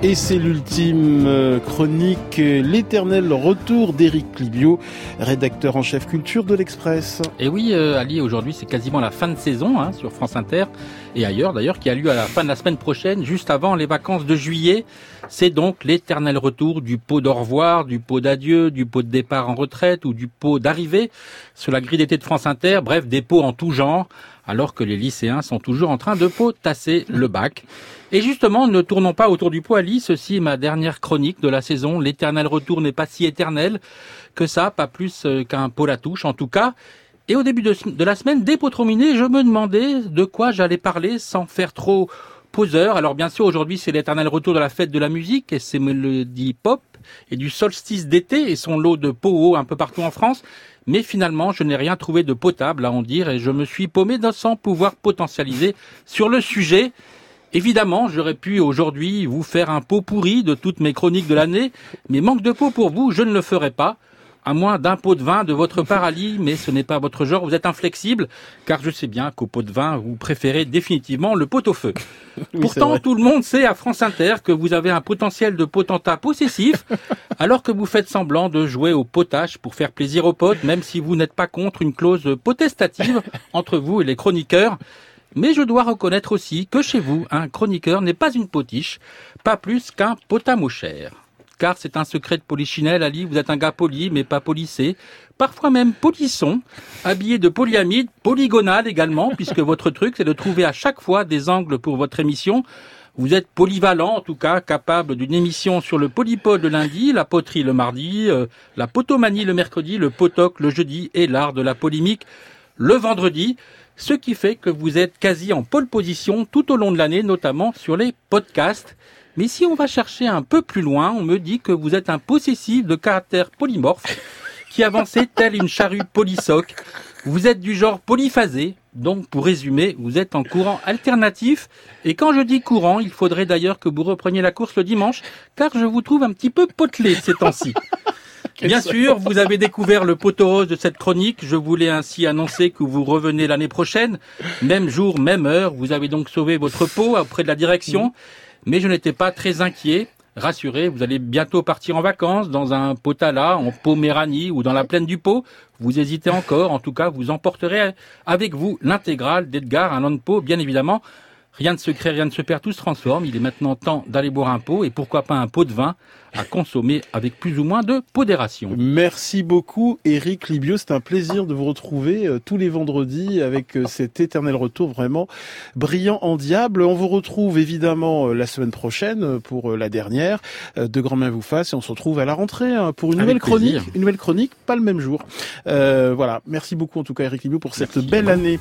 Et c'est l'ultime euh, chronique, l'éternel retour d'Éric Libio, rédacteur en chef culture de l'Express. Et oui, euh, Ali, aujourd'hui c'est quasiment la fin de saison hein, sur France Inter et ailleurs d'ailleurs, qui a lieu à la fin de la semaine prochaine, juste avant les vacances de juillet. C'est donc l'éternel retour du pot d'au revoir, du pot d'adieu, du pot de départ en retraite ou du pot d'arrivée sur la grille d'été de France Inter, bref, des pots en tout genre, alors que les lycéens sont toujours en train de potasser le bac. Et justement, ne tournons pas autour du poil. Ceci est ma dernière chronique de la saison. L'éternel retour n'est pas si éternel que ça, pas plus euh, qu'un pot à touche en tout cas. Et au début de, la semaine, dès Potrominé, je me demandais de quoi j'allais parler sans faire trop poseur. Alors bien sûr, aujourd'hui, c'est l'éternel retour de la fête de la musique et c'est mélodies pop et du solstice d'été et son lot de pots un peu partout en France. Mais finalement, je n'ai rien trouvé de potable à en dire et je me suis paumé sans pouvoir potentialiser sur le sujet. Évidemment, j'aurais pu aujourd'hui vous faire un pot pourri de toutes mes chroniques de l'année, mais manque de pot pour vous, je ne le ferai pas. À moins d'un pot de vin de votre paralysie, mais ce n'est pas votre genre, vous êtes inflexible, car je sais bien qu'au pot de vin, vous préférez définitivement le pot au feu. Pourtant, tout le monde sait à France Inter que vous avez un potentiel de potentat possessif, alors que vous faites semblant de jouer au potage pour faire plaisir aux potes, même si vous n'êtes pas contre une clause potestative entre vous et les chroniqueurs. Mais je dois reconnaître aussi que chez vous, un chroniqueur n'est pas une potiche, pas plus qu'un potamoucher. Car c'est un secret de polichinelle, Ali, vous êtes un gars poli, mais pas polissé, parfois même polisson, habillé de polyamide, polygonal également, puisque votre truc, c'est de trouver à chaque fois des angles pour votre émission. Vous êtes polyvalent, en tout cas, capable d'une émission sur le polypode le lundi, la poterie le mardi, euh, la potomanie le mercredi, le potoc le jeudi et l'art de la polémique le vendredi ce qui fait que vous êtes quasi en pole position tout au long de l'année, notamment sur les podcasts. Mais si on va chercher un peu plus loin, on me dit que vous êtes un possessif de caractère polymorphe qui avançait tel une charrue polysoc. Vous êtes du genre polyphasé, donc pour résumer, vous êtes en courant alternatif. Et quand je dis courant, il faudrait d'ailleurs que vous repreniez la course le dimanche, car je vous trouve un petit peu potelé ces temps-ci. Bien sûr, vous avez découvert le poteau rose de cette chronique. Je voulais ainsi annoncer que vous revenez l'année prochaine, même jour, même heure. Vous avez donc sauvé votre peau auprès de la direction. Mais je n'étais pas très inquiet. Rassurez, vous allez bientôt partir en vacances dans un potala, en Poméranie ou dans la plaine du Pau. Vous hésitez encore. En tout cas, vous emporterez avec vous l'intégrale d'Edgar Allan Poe, bien évidemment. Rien de secret, rien ne se perd, tout se transforme. Il est maintenant temps d'aller boire un pot et pourquoi pas un pot de vin à consommer avec plus ou moins de podération. Merci beaucoup Eric Libio, c'est un plaisir de vous retrouver euh, tous les vendredis avec euh, cet éternel retour vraiment brillant en diable. On vous retrouve évidemment euh, la semaine prochaine pour la dernière de Grand Main vous fasse et on se retrouve à la rentrée hein, pour une nouvelle chronique, une nouvelle chronique, pas le même jour. voilà, merci beaucoup en tout cas Eric Libio pour cette belle année.